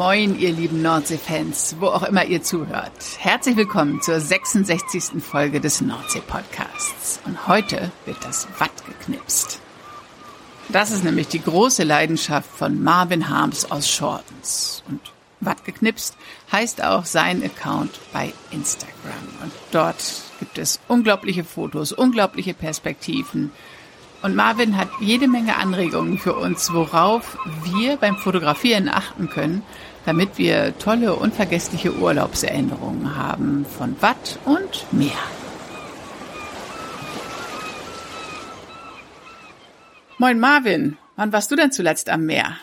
Moin, ihr lieben Nordsee-Fans, wo auch immer ihr zuhört. Herzlich willkommen zur 66. Folge des Nordsee-Podcasts. Und heute wird das Watt geknipst. Das ist nämlich die große Leidenschaft von Marvin Harms aus Shortens. Und Watt geknipst heißt auch sein Account bei Instagram. Und dort gibt es unglaubliche Fotos, unglaubliche Perspektiven, und Marvin hat jede Menge Anregungen für uns, worauf wir beim Fotografieren achten können, damit wir tolle, unvergessliche Urlaubserinnerungen haben von Watt und Meer. Moin Marvin, wann warst du denn zuletzt am Meer?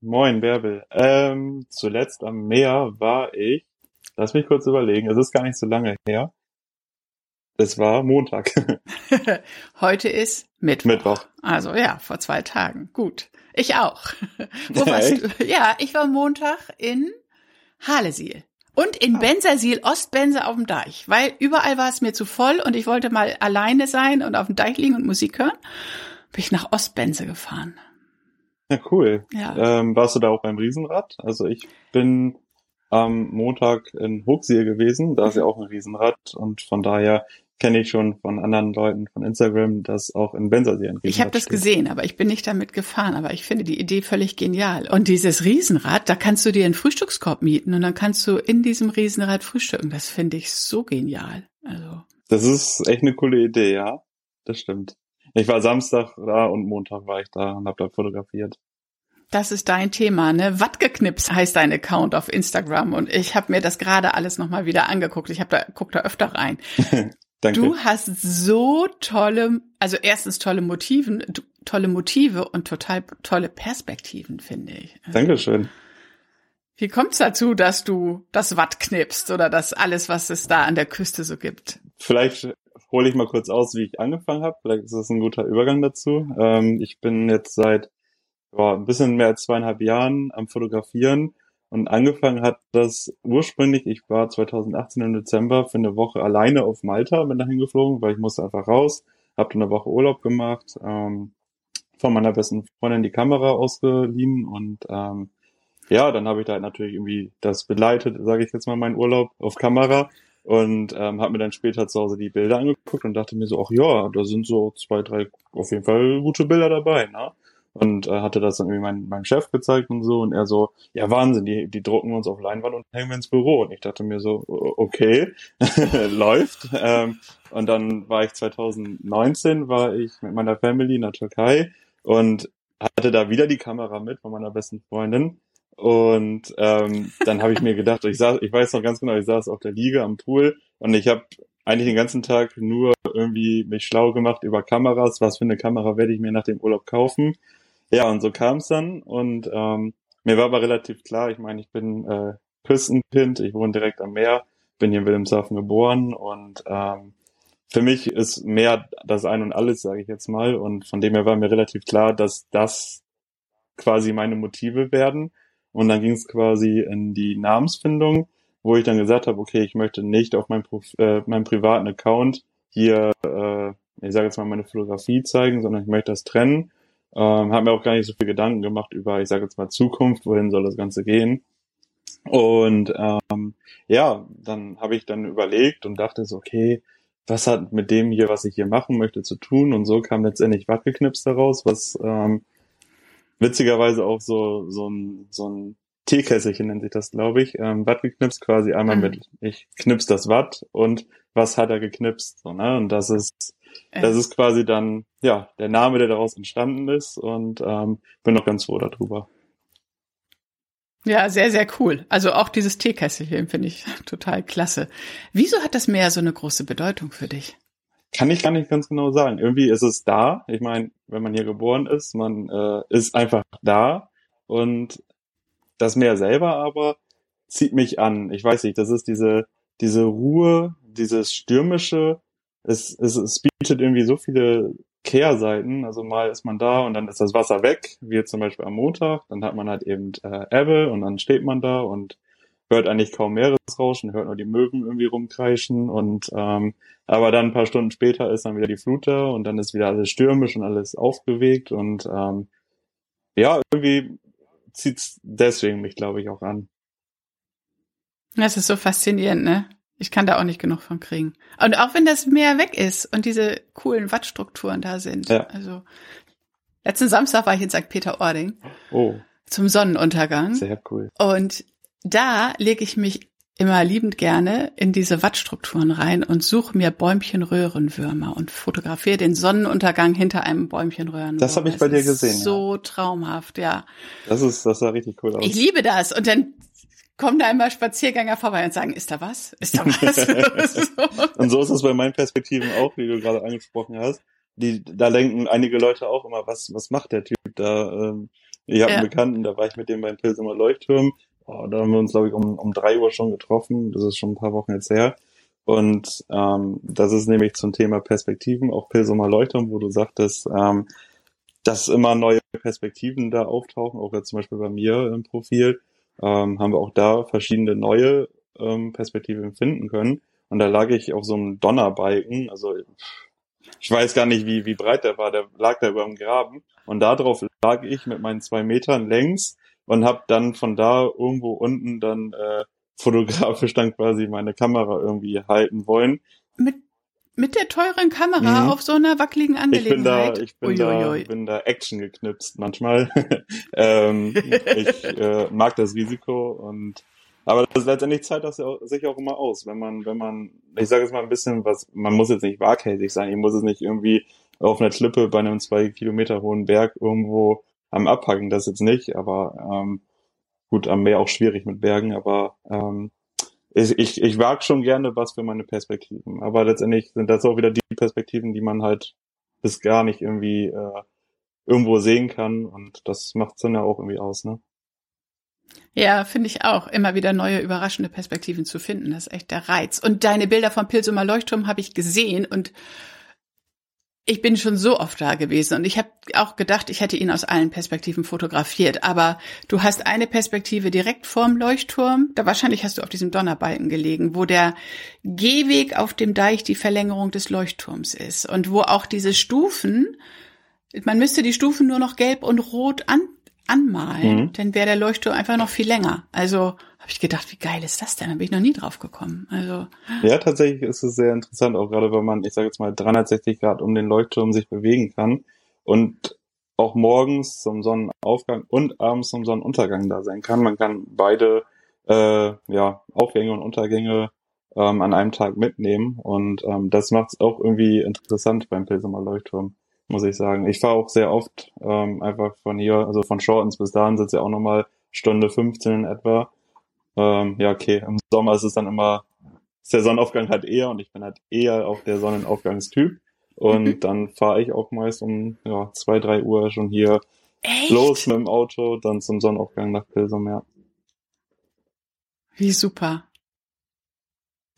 Moin Bärbel. Ähm, zuletzt am Meer war ich, lass mich kurz überlegen, es ist gar nicht so lange her. Es war Montag. Heute ist Mittwoch. Mittwoch. Also ja, vor zwei Tagen. Gut. Ich auch. Wo warst du? Ja, ich war Montag in Halesiel. Und in ah. Bensersiel, Ostbenser auf dem Deich, weil überall war es mir zu voll und ich wollte mal alleine sein und auf dem Deich liegen und Musik hören. Bin ich nach Ostbense gefahren. Ja, cool. Ja. Ähm, warst du da auch beim Riesenrad? Also ich bin am Montag in Hochsiel gewesen, da ist ja auch ein Riesenrad und von daher kenne ich schon von anderen Leuten von Instagram, dass auch in Benzersee ein Ich habe das gesehen, aber ich bin nicht damit gefahren. Aber ich finde die Idee völlig genial. Und dieses Riesenrad, da kannst du dir einen Frühstückskorb mieten und dann kannst du in diesem Riesenrad frühstücken. Das finde ich so genial. Also. Das ist echt eine coole Idee, ja. Das stimmt. Ich war Samstag da und Montag war ich da und habe da fotografiert. Das ist dein Thema, ne? Wattgeknips heißt dein Account auf Instagram und ich habe mir das gerade alles nochmal wieder angeguckt. Ich habe da guck da öfter rein. Danke. Du hast so tolle, also erstens tolle Motiven, tolle Motive und total tolle Perspektiven, finde ich. Also, Dankeschön. Wie kommt es dazu, dass du das Watt knippst oder das alles, was es da an der Küste so gibt? Vielleicht hole ich mal kurz aus, wie ich angefangen habe. Vielleicht ist das ein guter Übergang dazu. Ähm, ich bin jetzt seit ja, ein bisschen mehr als zweieinhalb Jahren am Fotografieren und angefangen hat das ursprünglich, ich war 2018 im Dezember für eine Woche alleine auf Malta, bin dahin geflogen, weil ich musste einfach raus, habe dann eine Woche Urlaub gemacht, ähm, von meiner besten Freundin die Kamera ausgeliehen und ähm, ja, dann habe ich da halt natürlich irgendwie das begleitet, sage ich jetzt mal, meinen Urlaub auf Kamera und ähm, habe mir dann später zu Hause die Bilder angeguckt und dachte mir so, ach ja, da sind so zwei, drei auf jeden Fall gute Bilder dabei, ne? Und äh, hatte das dann irgendwie mein, meinem Chef gezeigt und so und er so, ja Wahnsinn, die, die drucken uns auf Leinwand und hängen wir ins Büro. Und ich dachte mir so, okay, läuft. Ähm, und dann war ich 2019, war ich mit meiner Family in der Türkei und hatte da wieder die Kamera mit von meiner besten Freundin. Und ähm, dann habe ich mir gedacht, ich saß, ich weiß noch ganz genau, ich saß auf der Liege am Pool und ich habe eigentlich den ganzen Tag nur irgendwie mich schlau gemacht über Kameras, was für eine Kamera werde ich mir nach dem Urlaub kaufen ja, und so kam es dann. Und ähm, mir war aber relativ klar, ich meine, ich bin äh, Küstenkind, ich wohne direkt am Meer, bin hier in Wilhelmshaven geboren und ähm, für mich ist Meer das Ein und Alles, sage ich jetzt mal. Und von dem her war mir relativ klar, dass das quasi meine Motive werden. Und dann ging es quasi in die Namensfindung, wo ich dann gesagt habe, okay, ich möchte nicht auf meinem, äh, meinem privaten Account hier, äh, ich sage jetzt mal, meine Fotografie zeigen, sondern ich möchte das trennen ähm, habe mir auch gar nicht so viel Gedanken gemacht über, ich sage jetzt mal Zukunft, wohin soll das Ganze gehen. Und ähm, ja, dann habe ich dann überlegt und dachte so, okay, was hat mit dem hier, was ich hier machen möchte, zu tun? Und so kam letztendlich Wattgeknips daraus, was ähm, witzigerweise auch so so ein so ein Teekesselchen nennt sich das, glaube ich. Ähm, Wattgeknips quasi einmal mhm. mit ich knips das Watt und was hat er geknipst? So, ne? Und das ist das ist quasi dann, ja, der Name, der daraus entstanden ist und ähm, bin noch ganz froh darüber. Ja, sehr, sehr cool. Also auch dieses Teekesselchen finde ich total klasse. Wieso hat das Meer so eine große Bedeutung für dich? Kann ich gar nicht ganz genau sagen. Irgendwie ist es da. Ich meine, wenn man hier geboren ist, man äh, ist einfach da und das Meer selber aber zieht mich an. Ich weiß nicht, das ist diese diese Ruhe, dieses stürmische, es, es, es bietet irgendwie so viele Kehrseiten. Also mal ist man da und dann ist das Wasser weg, wie jetzt zum Beispiel am Montag. Dann hat man halt eben äh, Ebbe und dann steht man da und hört eigentlich kaum Meeresrauschen, hört nur die Möwen irgendwie rumkreischen und ähm, aber dann ein paar Stunden später ist dann wieder die Flut da und dann ist wieder alles stürmisch und alles aufgewegt und ähm, ja, irgendwie zieht's deswegen mich, glaube ich, auch an. Das ist so faszinierend, ne? Ich kann da auch nicht genug von kriegen. Und auch wenn das Meer weg ist und diese coolen Wattstrukturen da sind. Ja. Also letzten Samstag war ich in St. Peter-Ording. Oh. Zum Sonnenuntergang. Sehr cool. Und da lege ich mich immer liebend gerne in diese Wattstrukturen rein und suche mir Bäumchenröhrenwürmer und fotografiere den Sonnenuntergang hinter einem Bäumchenröhrenwurm. Das habe ich bei dir gesehen. So ja. traumhaft, ja. Das ist, das sah richtig cool aus. Ich liebe das. Und dann kommen da immer Spaziergänger vorbei und sagen, ist da was? Ist da was? und so ist es bei meinen Perspektiven auch, wie du gerade angesprochen hast. Die, da denken einige Leute auch immer, was, was macht der Typ da? Ähm, ich habe ja. einen Bekannten, da war ich mit dem beim Pilsumer Leuchtturm oh, da haben wir uns, glaube ich, um, um drei Uhr schon getroffen. Das ist schon ein paar Wochen jetzt her. Und ähm, das ist nämlich zum Thema Perspektiven, auch Pilsumer Leuchtturm, wo du sagtest, ähm, dass immer neue Perspektiven da auftauchen, auch jetzt zum Beispiel bei mir im Profil, ähm, haben wir auch da verschiedene neue ähm, Perspektiven finden können. Und da lag ich auf so einem Donnerbalken, also ich weiß gar nicht, wie, wie breit der war, der lag da über dem Graben. Und da drauf lag ich mit meinen zwei Metern längs und habe dann von da irgendwo unten dann äh, fotografisch dann quasi meine Kamera irgendwie halten wollen. Mit mit der teuren Kamera mhm. auf so einer wackeligen Angelegenheit. Ich bin da, ich bin da, bin da Action geknipst manchmal. ähm, ich äh, mag das Risiko und aber das letztendlich zahlt das sich auch immer aus, wenn man, wenn man, ich sage jetzt mal ein bisschen was, man muss jetzt nicht waghalsig sein, ich muss es nicht irgendwie auf einer Klippe bei einem zwei Kilometer hohen Berg irgendwo am Abhaken, das jetzt nicht, aber ähm, gut, am Meer auch schwierig mit Bergen, aber ähm, ich, ich, ich wage schon gerne was für meine Perspektiven. Aber letztendlich sind das auch wieder die Perspektiven, die man halt bis gar nicht irgendwie äh, irgendwo sehen kann und das macht's dann ja auch irgendwie aus, ne? Ja, finde ich auch. Immer wieder neue, überraschende Perspektiven zu finden. Das ist echt der Reiz. Und deine Bilder vom Pilsumer Leuchtturm habe ich gesehen und ich bin schon so oft da gewesen und ich habe auch gedacht, ich hätte ihn aus allen Perspektiven fotografiert. Aber du hast eine Perspektive direkt vorm Leuchtturm. Da wahrscheinlich hast du auf diesem Donnerbalken gelegen, wo der Gehweg auf dem Deich die Verlängerung des Leuchtturms ist und wo auch diese Stufen, man müsste die Stufen nur noch gelb und rot an, anmalen, mhm. dann wäre der Leuchtturm einfach noch viel länger. Also habe ich gedacht, wie geil ist das denn? Da bin ich noch nie drauf gekommen. Also ja, tatsächlich ist es sehr interessant, auch gerade wenn man, ich sage jetzt mal, 360 Grad um den Leuchtturm sich bewegen kann und auch morgens zum Sonnenaufgang und abends zum Sonnenuntergang da sein kann. Man kann beide äh, ja, Aufgänge und Untergänge ähm, an einem Tag mitnehmen und ähm, das macht es auch irgendwie interessant beim Pilsumer Leuchtturm, muss ich sagen. Ich fahre auch sehr oft ähm, einfach von hier, also von Shortens bis dahin es ja auch nochmal Stunde 15 in etwa ähm, ja, okay, im Sommer ist es dann immer, ist der Sonnenaufgang halt eher und ich bin halt eher auch der Sonnenaufgangstyp. Und mhm. dann fahre ich auch meist um ja, zwei, drei Uhr schon hier Echt? los mit dem Auto, dann zum Sonnenaufgang nach Pilsum, ja. Wie super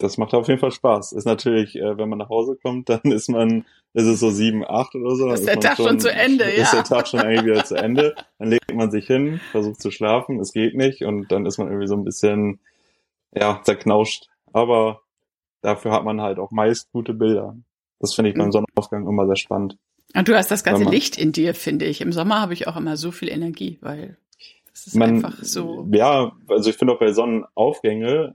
das macht auf jeden Fall Spaß. Ist natürlich, äh, wenn man nach Hause kommt, dann ist man, ist es so sieben, acht oder so. Ist der Tag schon, schon, zu Ende, ist ja. Ist der Tag schon eigentlich wieder zu Ende. Dann legt man sich hin, versucht zu schlafen, es geht nicht und dann ist man irgendwie so ein bisschen, ja, zerknauscht. Aber dafür hat man halt auch meist gute Bilder. Das finde ich beim mhm. Sonnenaufgang immer sehr spannend. Und du hast das ganze man, Licht in dir, finde ich. Im Sommer habe ich auch immer so viel Energie, weil das ist man, einfach so. Ja, also ich finde auch bei Sonnenaufgänge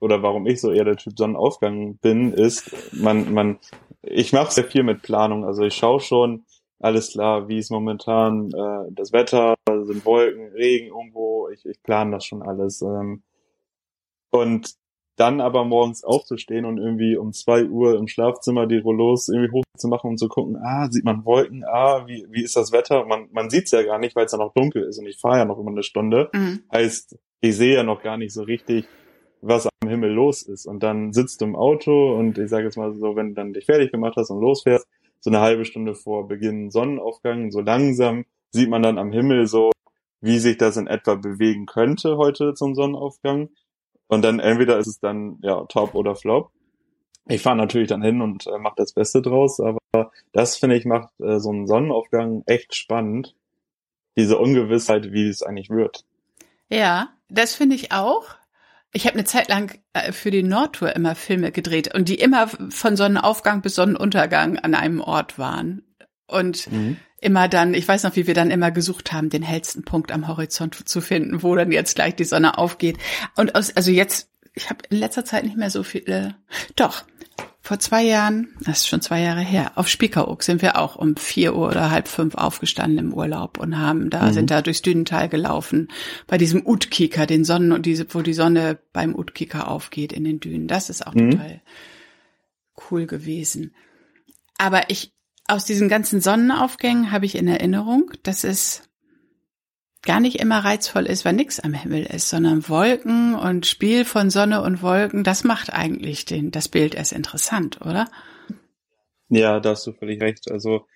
oder warum ich so eher der Typ Sonnenaufgang bin, ist, man, man, ich mache sehr viel mit Planung. Also ich schaue schon, alles klar, wie ist momentan äh, das Wetter, sind Wolken, Regen irgendwo, ich, ich plane das schon alles. Ähm, und dann aber morgens aufzustehen und irgendwie um zwei Uhr im Schlafzimmer die Rollos irgendwie hochzumachen und zu gucken, ah, sieht man Wolken, ah, wie, wie ist das Wetter? Man, man sieht's ja gar nicht, weil es ja noch dunkel ist und ich fahre ja noch immer eine Stunde. Mhm. Heißt, ich sehe ja noch gar nicht so richtig, was am Himmel los ist. Und dann sitzt du im Auto und ich sage jetzt mal so, wenn du dann dich fertig gemacht hast und losfährst, so eine halbe Stunde vor Beginn Sonnenaufgang, so langsam sieht man dann am Himmel so, wie sich das in etwa bewegen könnte heute zum Sonnenaufgang. Und dann entweder ist es dann ja top oder flop. ich fahre natürlich dann hin und äh, mache das Beste draus, aber das finde ich macht äh, so einen Sonnenaufgang echt spannend. Diese Ungewissheit, wie es eigentlich wird. Ja, das finde ich auch. Ich habe eine Zeit lang äh, für die Nordtour immer Filme gedreht und die immer von Sonnenaufgang bis Sonnenuntergang an einem Ort waren. Und mhm. immer dann, ich weiß noch, wie wir dann immer gesucht haben, den hellsten Punkt am Horizont zu finden, wo dann jetzt gleich die Sonne aufgeht. Und aus, also jetzt, ich habe in letzter Zeit nicht mehr so viele. Doch, vor zwei Jahren, das ist schon zwei Jahre her, auf Spiekeroog sind wir auch um vier Uhr oder halb fünf aufgestanden im Urlaub und haben da, mhm. sind da durchs Dünental gelaufen, bei diesem Utkiker, den Sonnen und diese, wo die Sonne beim Utkiker aufgeht in den Dünen. Das ist auch mhm. total cool gewesen. Aber ich, aus diesen ganzen Sonnenaufgängen habe ich in Erinnerung, dass es gar nicht immer reizvoll ist, wenn nichts am Himmel ist, sondern Wolken und Spiel von Sonne und Wolken, das macht eigentlich den, das Bild erst interessant, oder? Ja, da hast du völlig recht. Also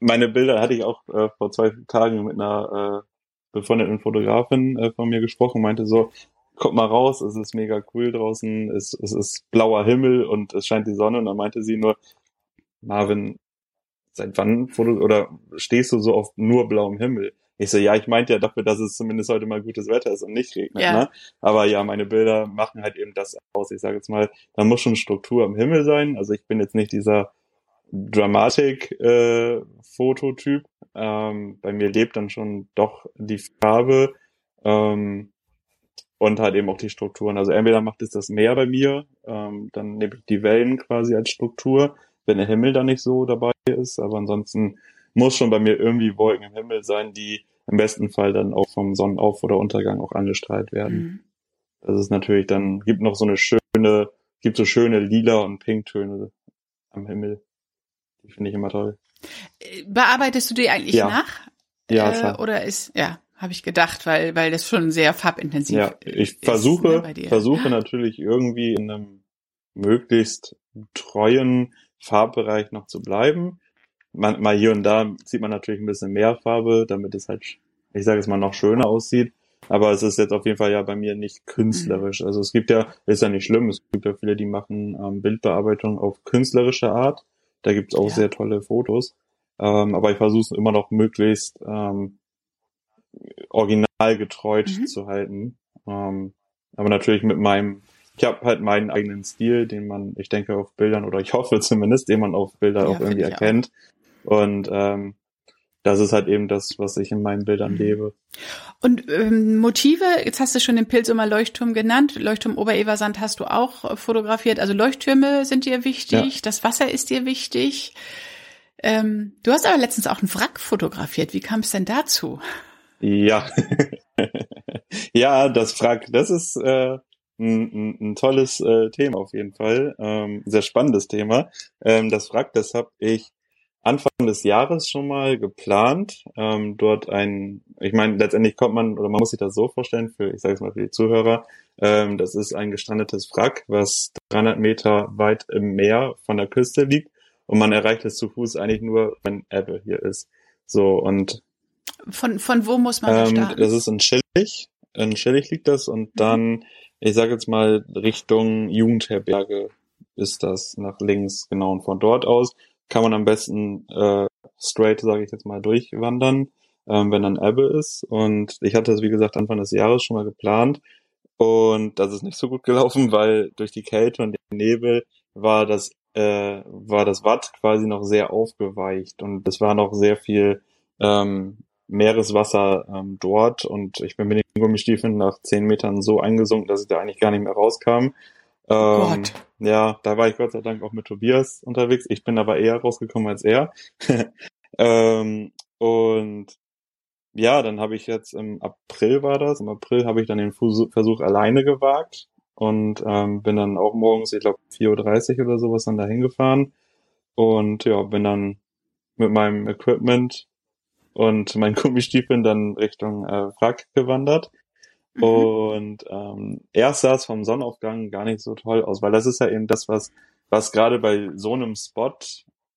meine Bilder hatte ich auch äh, vor zwei Tagen mit einer äh, befreundeten Fotografin äh, von mir gesprochen, meinte so, kommt mal raus, es ist mega cool draußen, es, es ist blauer Himmel und es scheint die Sonne und dann meinte sie nur, Marvin, seit wann foto oder stehst du so auf nur blauem Himmel? Ich so, ja, ich meinte ja dafür, dass es zumindest heute mal gutes Wetter ist und nicht regnet. Ja. Ne? Aber ja, meine Bilder machen halt eben das aus. Ich sage jetzt mal, da muss schon Struktur am Himmel sein. Also ich bin jetzt nicht dieser Dramatik-Fototyp. Äh, ähm, bei mir lebt dann schon doch die Farbe ähm, und halt eben auch die Strukturen. Also entweder macht es das Meer bei mir, ähm, dann nehme ich die Wellen quasi als Struktur, wenn der Himmel da nicht so dabei ist. Aber ansonsten muss schon bei mir irgendwie Wolken im Himmel sein, die im besten Fall dann auch vom Sonnenauf- oder Untergang auch angestrahlt werden. Mhm. Das ist natürlich dann, gibt noch so eine schöne, gibt so schöne lila und pinktöne am Himmel. Die finde ich immer toll. Bearbeitest du die eigentlich ja. nach? Ja, äh, Oder ist, ja, habe ich gedacht, weil, weil das schon sehr farbintensiv ja, ich ist. versuche, ne, versuche natürlich irgendwie in einem möglichst treuen Farbbereich noch zu bleiben man, mal hier und da sieht man natürlich ein bisschen mehr Farbe, damit es halt, ich sage es mal, noch schöner aussieht. Aber es ist jetzt auf jeden Fall ja bei mir nicht künstlerisch. Mhm. Also es gibt ja, ist ja nicht schlimm, es gibt ja viele, die machen ähm, Bildbearbeitung auf künstlerische Art. Da gibt's auch ja. sehr tolle Fotos. Ähm, aber ich versuche es immer noch möglichst ähm, originalgetreu mhm. zu halten. Ähm, aber natürlich mit meinem, ich habe halt meinen eigenen Stil, den man, ich denke, auf Bildern oder ich hoffe zumindest, den man auf Bilder ja, auch irgendwie erkennt. Auch. Und ähm, das ist halt eben das, was ich in meinen Bildern lebe. Und ähm, Motive, jetzt hast du schon den Pilsumer Leuchtturm genannt, Leuchtturm Obereversand hast du auch fotografiert. Also Leuchttürme sind dir wichtig, ja. das Wasser ist dir wichtig. Ähm, du hast aber letztens auch einen Wrack fotografiert. Wie kam es denn dazu? Ja, ja, das Wrack, das ist äh, ein, ein, ein tolles äh, Thema auf jeden Fall, ähm, sehr spannendes Thema. Ähm, das Wrack, das habe ich Anfang des Jahres schon mal geplant, ähm, dort ein, ich meine, letztendlich kommt man, oder man muss sich das so vorstellen, für, ich sage es mal für die Zuhörer, ähm, das ist ein gestrandetes Wrack, was 300 Meter weit im Meer von der Küste liegt und man erreicht es zu Fuß eigentlich nur, wenn Ebbe hier ist. So, und von, von wo muss man ähm, starten? Das ist in Schillig, in Schillig liegt das und mhm. dann, ich sage jetzt mal Richtung Jugendherberge ist das nach links, genau, und von dort aus kann man am besten äh, straight, sage ich jetzt mal, durchwandern, ähm, wenn dann Ebbe ist. Und ich hatte das, wie gesagt, Anfang des Jahres schon mal geplant. Und das ist nicht so gut gelaufen, weil durch die Kälte und den Nebel war das, äh, war das Watt quasi noch sehr aufgeweicht und es war noch sehr viel ähm, Meereswasser ähm, dort und ich bin mit den Gummistiefeln nach zehn Metern so eingesunken, dass ich da eigentlich gar nicht mehr rauskam. Oh ähm, Gott. Ja, da war ich Gott sei Dank auch mit Tobias unterwegs. Ich bin aber eher rausgekommen als er. ähm, und ja, dann habe ich jetzt im April war das. Im April habe ich dann den Versuch alleine gewagt und ähm, bin dann auch morgens, ich glaube 4.30 Uhr oder sowas dann dahin gefahren und ja, bin dann mit meinem Equipment und meinen Gummistiefeln dann Richtung äh, Wrack gewandert. Mhm. Und ähm, erst sah es vom Sonnenaufgang gar nicht so toll aus, weil das ist ja eben das, was, was gerade bei so einem Spot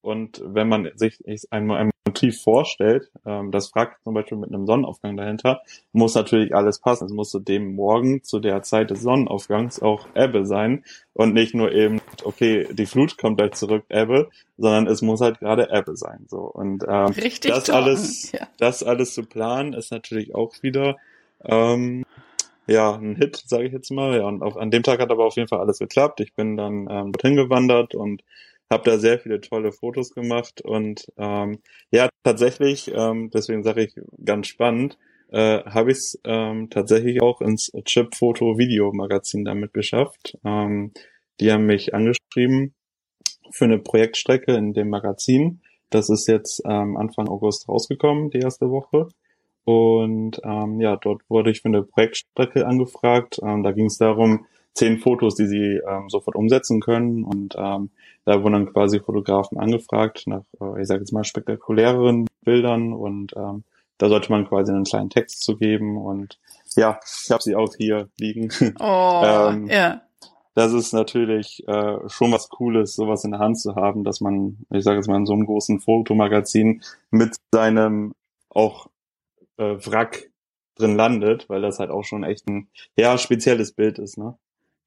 und wenn man sich einmal, einmal Motiv vorstellt, ähm, das fragt zum Beispiel mit einem Sonnenaufgang dahinter, muss natürlich alles passen. Es muss zu dem Morgen, zu der Zeit des Sonnenaufgangs auch Ebbe sein und nicht nur eben, okay, die Flut kommt gleich zurück, Ebbe, sondern es muss halt gerade Ebbe sein. So und ähm, Richtig das alles, ja. das alles zu planen, ist natürlich auch wieder ähm, ja, ein Hit, sage ich jetzt mal. Ja, und auf, an dem Tag hat aber auf jeden Fall alles geklappt. Ich bin dann ähm, dorthin gewandert und habe da sehr viele tolle Fotos gemacht und ähm, ja, tatsächlich, ähm, deswegen sage ich ganz spannend, äh, habe ich es ähm, tatsächlich auch ins Chip-Foto-Video-Magazin damit geschafft. Ähm, die haben mich angeschrieben für eine Projektstrecke in dem Magazin. Das ist jetzt ähm, Anfang August rausgekommen, die erste Woche. Und ähm, ja, dort wurde ich für eine Projektstrecke angefragt. Ähm, da ging es darum, zehn Fotos, die sie ähm, sofort umsetzen können. Und ähm, da wurden dann quasi Fotografen angefragt nach, äh, ich sage jetzt mal, spektakuläreren Bildern. Und ähm, da sollte man quasi einen kleinen Text zu geben. Und ja, ich habe sie auch hier liegen. Oh, Ähm, ja. das ist natürlich äh, schon was Cooles, sowas in der Hand zu haben, dass man, ich sage jetzt mal, in so einem großen Fotomagazin mit seinem auch äh, Wrack drin landet, weil das halt auch schon echt ein ja spezielles Bild ist, ne?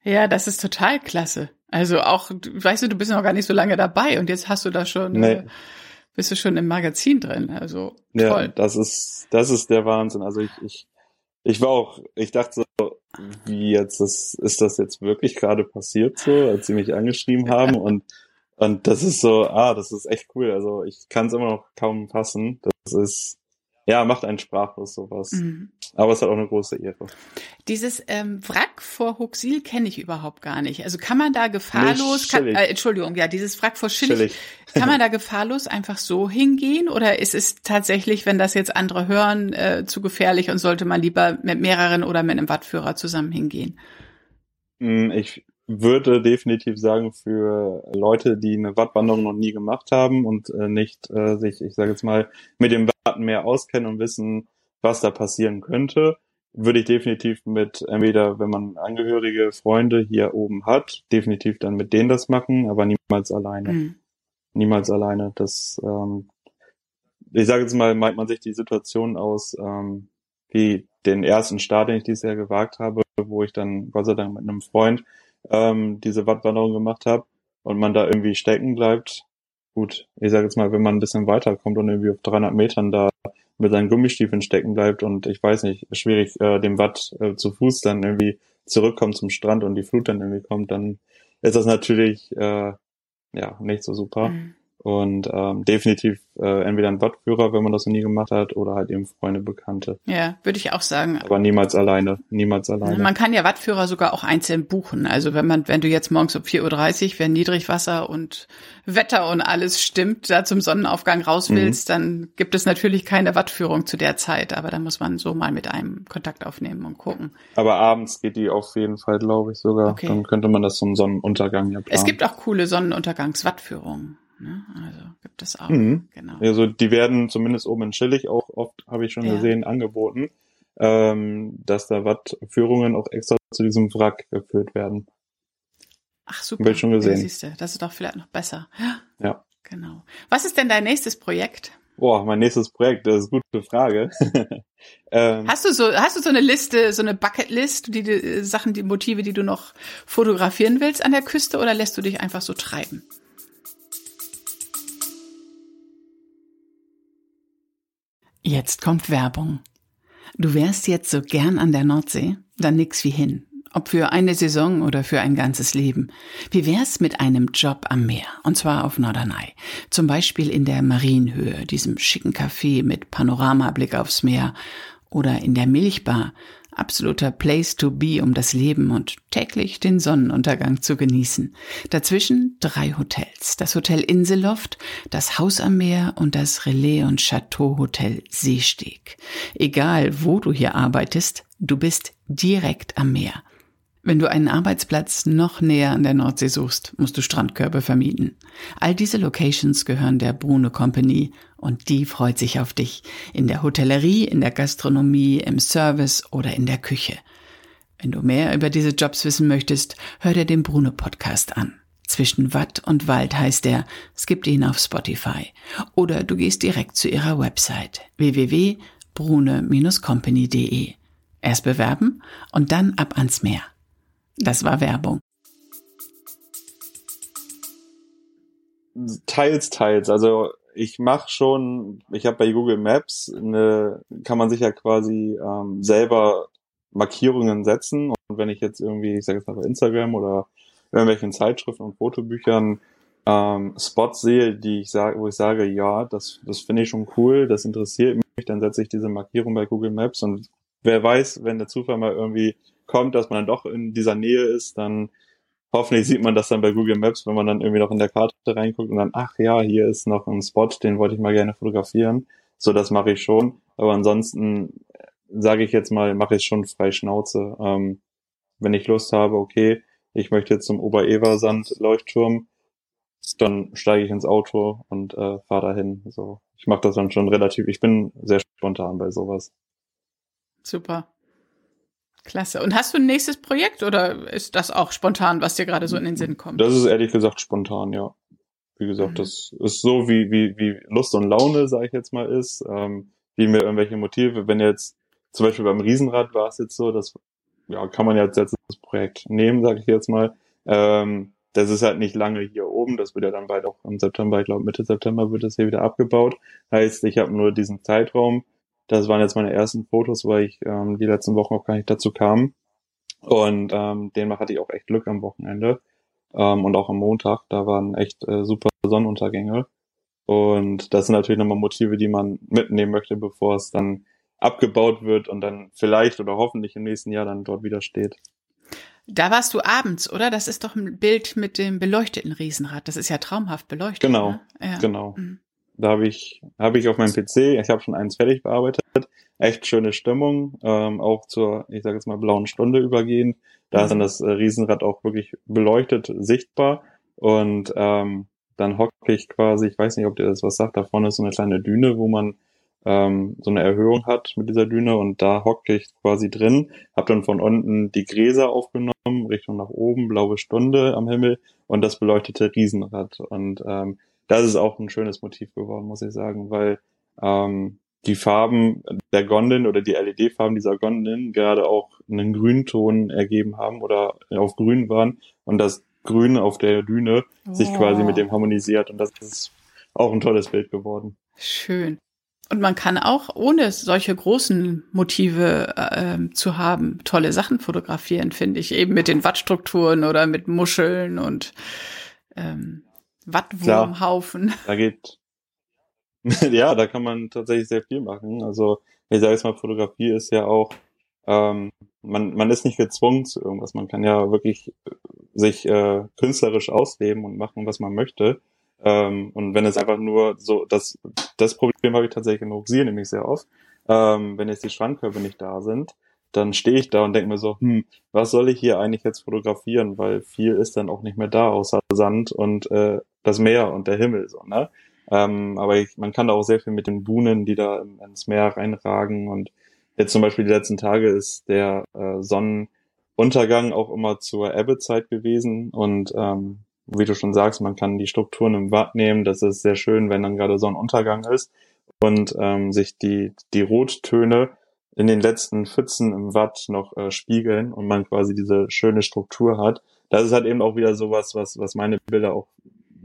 Ja, das ist total klasse. Also auch, weißt du, du bist noch gar nicht so lange dabei und jetzt hast du da schon, Nee. äh, bist du schon im Magazin drin. Also Ja, toll. das ist das ist der Wahnsinn. Also ich ich ich war auch, ich dachte so, wie jetzt das ist das jetzt wirklich gerade passiert so, als sie mich angeschrieben haben und und das ist so, ah, das ist echt cool. Also ich kann es immer noch kaum fassen. Das ist ja macht einen sprachlos sowas. Mhm. Aber es hat auch eine große Ehre. Dieses ähm, Wrack vor Huxil kenne ich überhaupt gar nicht. Also kann man da gefahrlos, kann, Schillig. äh, Entschuldigung, ja, dieses Wrack vor Schillig, Chillig. kann man da gefahrlos einfach so hingehen oder ist es tatsächlich, wenn das jetzt andere hören, äh, zu gefährlich und sollte man lieber mit mehreren oder mit einem Wattführer zusammen hingehen? Mm, Ich würde definitiv sagen, für Leute, die eine Wattwanderung noch nie gemacht haben und äh, nicht äh, sich, ich sage jetzt mal, mit dem Watt mehr auskennen und wissen, was da passieren könnte, würde ich definitiv mit entweder, wenn man Angehörige, Freunde hier oben hat, definitiv dann mit denen das machen, aber niemals alleine. Mhm. Niemals alleine. Das, ähm, ich sage jetzt mal, meint man sich die Situation aus, ähm, wie den ersten Start, den ich dieses Jahr gewagt habe, wo ich dann Gott sei Dank mit einem Freund ähm, diese Wattwanderung gemacht habe und man da irgendwie stecken bleibt. Gut, ich sage jetzt mal, wenn man ein bisschen weiterkommt und irgendwie auf 300 Metern da mit seinen Gummistiefeln stecken bleibt und ich weiß nicht, schwierig äh, dem Watt äh, zu Fuß dann irgendwie zurückkommt zum Strand und die Flut dann irgendwie kommt, dann ist das natürlich äh, ja nicht so super. Mhm. Und ähm, definitiv äh, entweder ein Wattführer, wenn man das noch nie gemacht hat, oder halt eben Freunde, Bekannte. Ja, würde ich auch sagen. Aber niemals alleine. Niemals alleine. Man kann ja Wattführer sogar auch einzeln buchen. Also wenn man, wenn du jetzt morgens um 4.30 Uhr, wenn Niedrigwasser und Wetter und alles stimmt, da zum Sonnenaufgang raus Mhm. willst, dann gibt es natürlich keine Wattführung zu der Zeit. Aber da muss man so mal mit einem Kontakt aufnehmen und gucken. Aber abends geht die auf jeden Fall, glaube ich, sogar. Okay. Dann könnte man das zum Sonnenuntergang ja planen. Es gibt auch coole Sonnenuntergangswattführungen. Ne? Also gibt es auch. Mhm. Genau. Also die werden zumindest oben in Schillig auch oft, habe ich schon Ja. gesehen, angeboten, ähm, dass da Wattführungen auch extra zu diesem Wrack geführt werden. Ach super. Hab ich schon gesehen. Ja, siehst du, das ist doch vielleicht noch besser. Ja, Ja. genau. Was ist denn dein nächstes Projekt? Boah, mein nächstes Projekt, das ist eine gute Frage. ähm, Hast du so, hast du so eine Liste, so eine Bucketlist, die, die Sachen, die Motive, die du noch fotografieren willst an der Küste oder lässt du dich einfach so treiben? Jetzt kommt Werbung. Du wärst jetzt so gern an der Nordsee? Dann nix wie hin. Ob für eine Saison oder für ein ganzes Leben. Wie wär's mit einem Job am Meer? Und zwar auf Norderney. Zum Beispiel in der Marienhöhe, diesem schicken Café mit Panoramablick aufs Meer. Oder in der Milchbar. Absoluter Place to be, um das Leben und täglich den Sonnenuntergang zu genießen. Dazwischen drei Hotels. Das Hotel Inselloft, das Haus am Meer und das Relais und Chateau Hotel Seesteg. Egal, wo du hier arbeitest, du bist direkt am Meer. Wenn du einen Arbeitsplatz noch näher an der Nordsee suchst, musst du Strandkörbe vermieten. All diese Locations gehören der Brune Company und die freut sich auf dich. In der Hotellerie, in der Gastronomie, im Service oder in der Küche. Wenn du mehr über diese Jobs wissen möchtest, hör dir den Brune Podcast an. Zwischen Watt und Wald heißt er. Es gibt ihn auf Spotify. Oder du gehst direkt zu ihrer Website www.brune-company.de. Erst bewerben und dann ab ans Meer. Das war Werbung. Teils, teils. Also ich mache schon, ich habe bei Google Maps eine, kann man sich ja quasi ähm, selber Markierungen setzen. Und wenn ich jetzt irgendwie, ich sage jetzt mal bei Instagram oder irgendwelchen Zeitschriften und Fotobüchern ähm, Spots sehe, die ich sage, wo ich sage, ja, das, das finde ich schon cool, das interessiert mich, dann setze ich diese Markierung bei Google Maps und wer weiß, wenn der Zufall mal irgendwie kommt, dass man dann doch in dieser Nähe ist, dann hoffentlich sieht man das dann bei Google Maps, wenn man dann irgendwie noch in der Karte reinguckt und dann, ach ja, hier ist noch ein Spot, den wollte ich mal gerne fotografieren. So, das mache ich schon. Aber ansonsten sage ich jetzt mal, mache ich schon frei Schnauze. Ähm, wenn ich Lust habe, okay, ich möchte jetzt zum Ober-Eversand-Leuchtturm, dann steige ich ins Auto und äh, fahre dahin. So, ich mache das dann schon relativ. Ich bin sehr spontan bei sowas. Super. Klasse. Und hast du ein nächstes Projekt oder ist das auch spontan, was dir gerade so in den Sinn kommt? Das ist ehrlich gesagt spontan, ja. Wie gesagt, mhm. das ist so wie, wie, wie Lust und Laune, sage ich jetzt mal, ist. Ähm, wie mir irgendwelche Motive, wenn jetzt zum Beispiel beim Riesenrad war es jetzt so, das ja, kann man jetzt jetzt das Projekt nehmen, sage ich jetzt mal. Ähm, das ist halt nicht lange hier oben, das wird ja dann bald auch im September, ich glaube Mitte September wird das hier wieder abgebaut. Heißt, ich habe nur diesen Zeitraum. Das waren jetzt meine ersten Fotos, weil ich ähm, die letzten Wochen auch gar nicht dazu kam. Und ähm, demnach hatte ich auch echt Glück am Wochenende. Ähm, und auch am Montag, da waren echt äh, super Sonnenuntergänge. Und das sind natürlich nochmal Motive, die man mitnehmen möchte, bevor es dann abgebaut wird und dann vielleicht oder hoffentlich im nächsten Jahr dann dort wieder steht. Da warst du abends, oder? Das ist doch ein Bild mit dem beleuchteten Riesenrad. Das ist ja traumhaft beleuchtet. Genau, ne? ja. genau. Mhm. Da habe ich, habe ich auf meinem PC, ich habe schon eins fertig bearbeitet, echt schöne Stimmung, ähm, auch zur, ich sage jetzt mal, blauen Stunde übergehend. Da mhm. ist dann das äh, Riesenrad auch wirklich beleuchtet, sichtbar. Und ähm, dann hocke ich quasi, ich weiß nicht, ob dir das was sagt, da vorne ist so eine kleine Düne, wo man ähm, so eine Erhöhung hat mit dieser Düne und da hocke ich quasi drin, habe dann von unten die Gräser aufgenommen, Richtung nach oben, blaue Stunde am Himmel und das beleuchtete Riesenrad. Und ähm, das ist auch ein schönes Motiv geworden, muss ich sagen, weil ähm, die Farben der Gondeln oder die LED-Farben dieser Gondeln gerade auch einen Grünton ergeben haben oder auf grün waren und das Grün auf der Düne oh. sich quasi mit dem harmonisiert und das ist auch ein tolles Bild geworden. Schön. Und man kann auch, ohne solche großen Motive äh, zu haben, tolle Sachen fotografieren, finde ich. Eben mit den Wattstrukturen oder mit Muscheln und ähm, Wattwurmhaufen. Klar, da geht, ja, da kann man tatsächlich sehr viel machen. Also, ich sage jetzt mal, Fotografie ist ja auch, ähm, man, man ist nicht gezwungen zu irgendwas. Man kann ja wirklich sich äh, künstlerisch ausleben und machen, was man möchte. Ähm, und wenn es einfach nur so, das, das Problem habe ich tatsächlich in Ruxier nämlich sehr oft. Ähm, wenn jetzt die Strandkörbe nicht da sind, dann stehe ich da und denke mir so, hm, was soll ich hier eigentlich jetzt fotografieren? Weil viel ist dann auch nicht mehr da, außer Sand und äh, das Meer und der Himmel, so, ne? Ähm, aber ich, man kann da auch sehr viel mit den Buhnen, die da ins Meer reinragen. Und jetzt zum Beispiel die letzten Tage ist der äh, Sonnenuntergang auch immer zur Ebbezeit gewesen. Und ähm, wie du schon sagst, man kann die Strukturen im Watt nehmen. Das ist sehr schön, wenn dann gerade Sonnenuntergang ist und ähm, sich die, die Rottöne in den letzten Pfützen im Watt noch äh, spiegeln und man quasi diese schöne Struktur hat. Das ist halt eben auch wieder sowas, was, was meine Bilder auch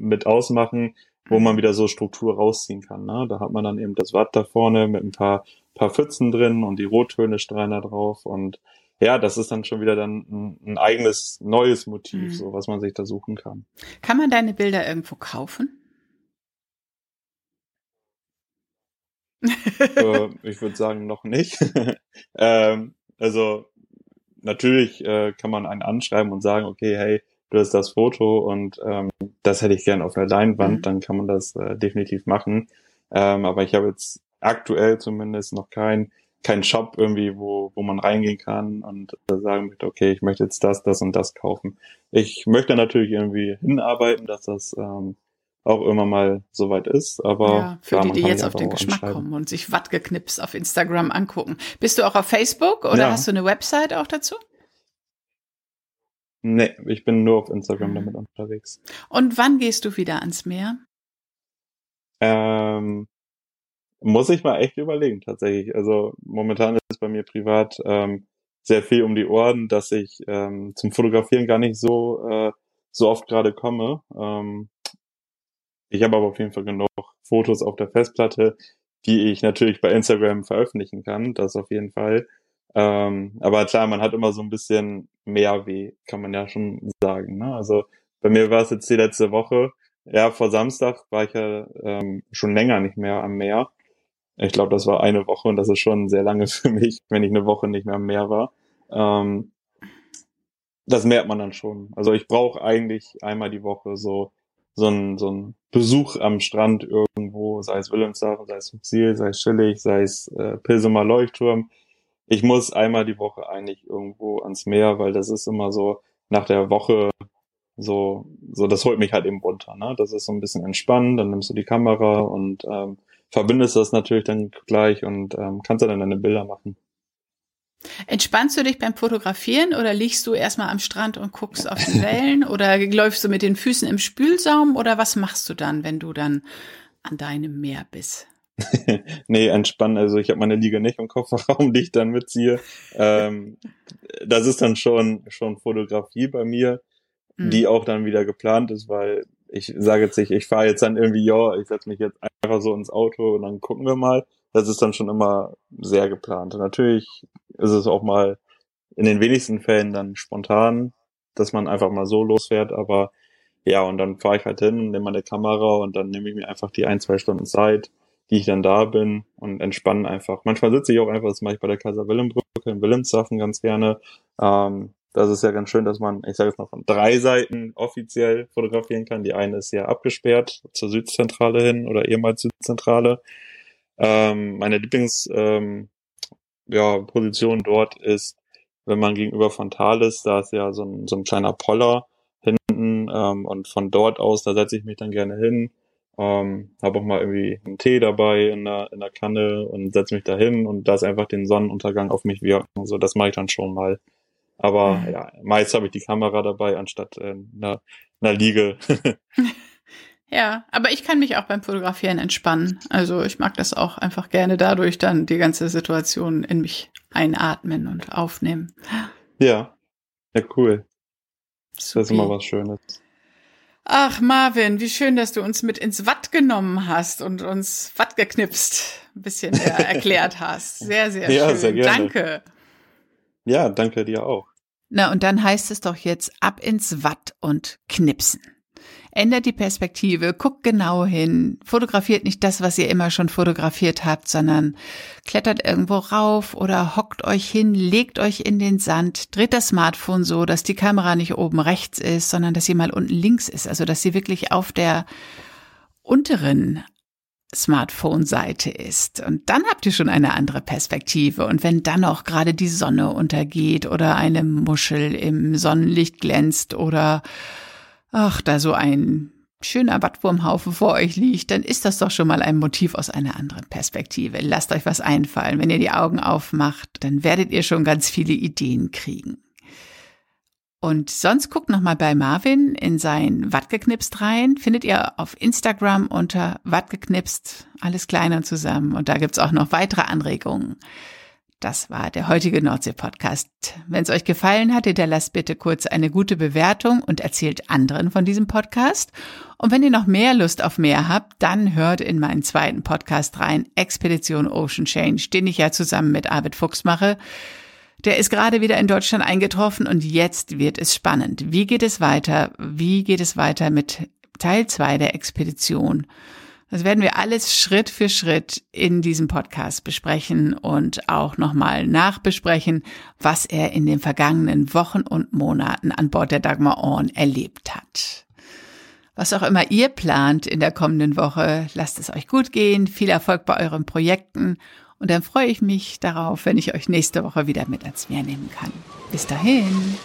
mit ausmachen, wo man wieder so Struktur rausziehen kann. Ne? Da hat man dann eben das Watt da vorne mit ein paar, paar Pfützen drin und die Rottöne strahlen da drauf und ja, das ist dann schon wieder dann ein, ein eigenes neues Motiv, mhm. so was man sich da suchen kann. Kann man deine Bilder irgendwo kaufen? äh, ich würde sagen, noch nicht. ähm, also natürlich äh, kann man einen anschreiben und sagen, okay, hey, du hast das Foto und ähm, das hätte ich gerne auf einer Leinwand, mhm. dann kann man das äh, definitiv machen. Ähm, aber ich habe jetzt aktuell zumindest noch kein kein Shop irgendwie, wo, wo man reingehen kann und sagen möchte, okay, ich möchte jetzt das, das und das kaufen. Ich möchte natürlich irgendwie hinarbeiten, dass das ähm, auch immer mal soweit ist, aber ja, für klar, die, die jetzt auf den Geschmack kommen und sich Wattgeknips auf Instagram angucken. Bist du auch auf Facebook oder ja. hast du eine Website auch dazu? Nee, ich bin nur auf Instagram mhm. damit unterwegs. Und wann gehst du wieder ans Meer? Ähm, muss ich mal echt überlegen, tatsächlich. Also momentan ist es bei mir privat ähm, sehr viel um die Ohren, dass ich ähm, zum Fotografieren gar nicht so, äh, so oft gerade komme. Ähm, ich habe aber auf jeden Fall genug Fotos auf der Festplatte, die ich natürlich bei Instagram veröffentlichen kann. Das auf jeden Fall. Ähm, aber klar, man hat immer so ein bisschen mehr weh, kann man ja schon sagen. Ne? Also bei mir war es jetzt die letzte Woche. Ja, vor Samstag war ich ja ähm, schon länger nicht mehr am Meer. Ich glaube, das war eine Woche und das ist schon sehr lange für mich, wenn ich eine Woche nicht mehr am Meer war. Ähm, das merkt man dann schon. Also ich brauche eigentlich einmal die Woche so so ein, so ein Besuch am Strand irgendwo, sei es Wilhelmshaven, sei es Ziel, sei es Schillig, sei es äh, Pilsumer Leuchtturm ich muss einmal die Woche eigentlich irgendwo ans Meer, weil das ist immer so nach der Woche so, so das holt mich halt eben runter. Ne? Das ist so ein bisschen entspannt, dann nimmst du die Kamera und ähm, verbindest das natürlich dann gleich und ähm, kannst dann deine Bilder machen. Entspannst du dich beim Fotografieren oder liegst du erstmal am Strand und guckst auf die Wellen oder läufst du mit den Füßen im Spülsaum oder was machst du dann, wenn du dann an deinem Meer bist? nee, entspannen. Also ich habe meine Liege nicht im Kofferraum, die ich dann mitziehe. Ähm, das ist dann schon schon Fotografie bei mir, mhm. die auch dann wieder geplant ist, weil ich sage jetzt nicht, ich fahre jetzt dann irgendwie, ja, ich setze mich jetzt einfach so ins Auto und dann gucken wir mal. Das ist dann schon immer sehr geplant. Und natürlich ist es auch mal in den wenigsten Fällen dann spontan, dass man einfach mal so losfährt, aber ja, und dann fahre ich halt hin, nehme meine Kamera und dann nehme ich mir einfach die ein, zwei Stunden Zeit die ich dann da bin und entspannen einfach. Manchmal sitze ich auch einfach, das mache ich bei der Kaiser Wilhelm Brücke in Wilhelmshaven ganz gerne. Ähm, das ist ja ganz schön, dass man, ich sage jetzt mal, von drei Seiten offiziell fotografieren kann. Die eine ist ja abgesperrt zur Südzentrale hin oder ehemals Südzentrale. Ähm, meine Lieblings ähm, ja, dort ist, wenn man gegenüber von Thales, da ist ja so ein, so ein kleiner Poller hinten ähm, und von dort aus, da setze ich mich dann gerne hin, ähm, habe auch mal irgendwie einen Tee dabei in der, in der Kanne und setze mich da hin und lasse einfach den Sonnenuntergang auf mich wirken. So, das mache ich dann schon mal. Aber mhm. ja, meist habe ich die Kamera dabei anstatt äh, einer, einer Liege. ja, aber ich kann mich auch beim Fotografieren entspannen. Also ich mag das auch einfach gerne dadurch dann die ganze Situation in mich einatmen und aufnehmen. Ja, ja, cool. Super. Das ist immer was Schönes. Ach, Marvin, wie schön, dass du uns mit ins Watt genommen hast und uns Watt geknipst ein bisschen erklärt hast. Sehr, sehr ja, schön. Sehr gerne. Danke. Ja, danke dir auch. Na, und dann heißt es doch jetzt ab ins Watt und knipsen. Ändert die Perspektive, guckt genau hin, fotografiert nicht das, was ihr immer schon fotografiert habt, sondern klettert irgendwo rauf oder hockt euch hin, legt euch in den Sand, dreht das Smartphone so, dass die Kamera nicht oben rechts ist, sondern dass sie mal unten links ist, also dass sie wirklich auf der unteren Smartphone-Seite ist. Und dann habt ihr schon eine andere Perspektive. Und wenn dann auch gerade die Sonne untergeht oder eine Muschel im Sonnenlicht glänzt oder ach, da so ein schöner Wattwurmhaufen vor euch liegt, dann ist das doch schon mal ein Motiv aus einer anderen Perspektive. Lasst euch was einfallen. Wenn ihr die Augen aufmacht, dann werdet ihr schon ganz viele Ideen kriegen. Und sonst guckt noch mal bei Marvin in sein Wattgeknipst rein. Findet ihr auf Instagram unter Wattgeknipst, alles klein und zusammen. Und da gibt's auch noch weitere Anregungen. Das war der heutige Nordsee-Podcast. Wenn es euch gefallen hat, lasst bitte kurz eine gute Bewertung und erzählt anderen von diesem Podcast. Und wenn ihr noch mehr Lust auf mehr habt, dann hört in meinen zweiten Podcast rein, Expedition Ocean Change, den ich ja zusammen mit Arvid Fuchs mache. Der ist gerade wieder in Deutschland eingetroffen und jetzt wird es spannend. Wie geht es weiter? Wie geht es weiter mit Teil zwei der Expedition? Das werden wir alles Schritt für Schritt in diesem Podcast besprechen und auch nochmal nachbesprechen, was er in den vergangenen Wochen und Monaten an Bord der Dagmar Orn erlebt hat. Was auch immer ihr plant in der kommenden Woche, lasst es euch gut gehen, viel Erfolg bei euren Projekten und dann freue ich mich darauf, wenn ich euch nächste Woche wieder mit ans Meer nehmen kann. Bis dahin.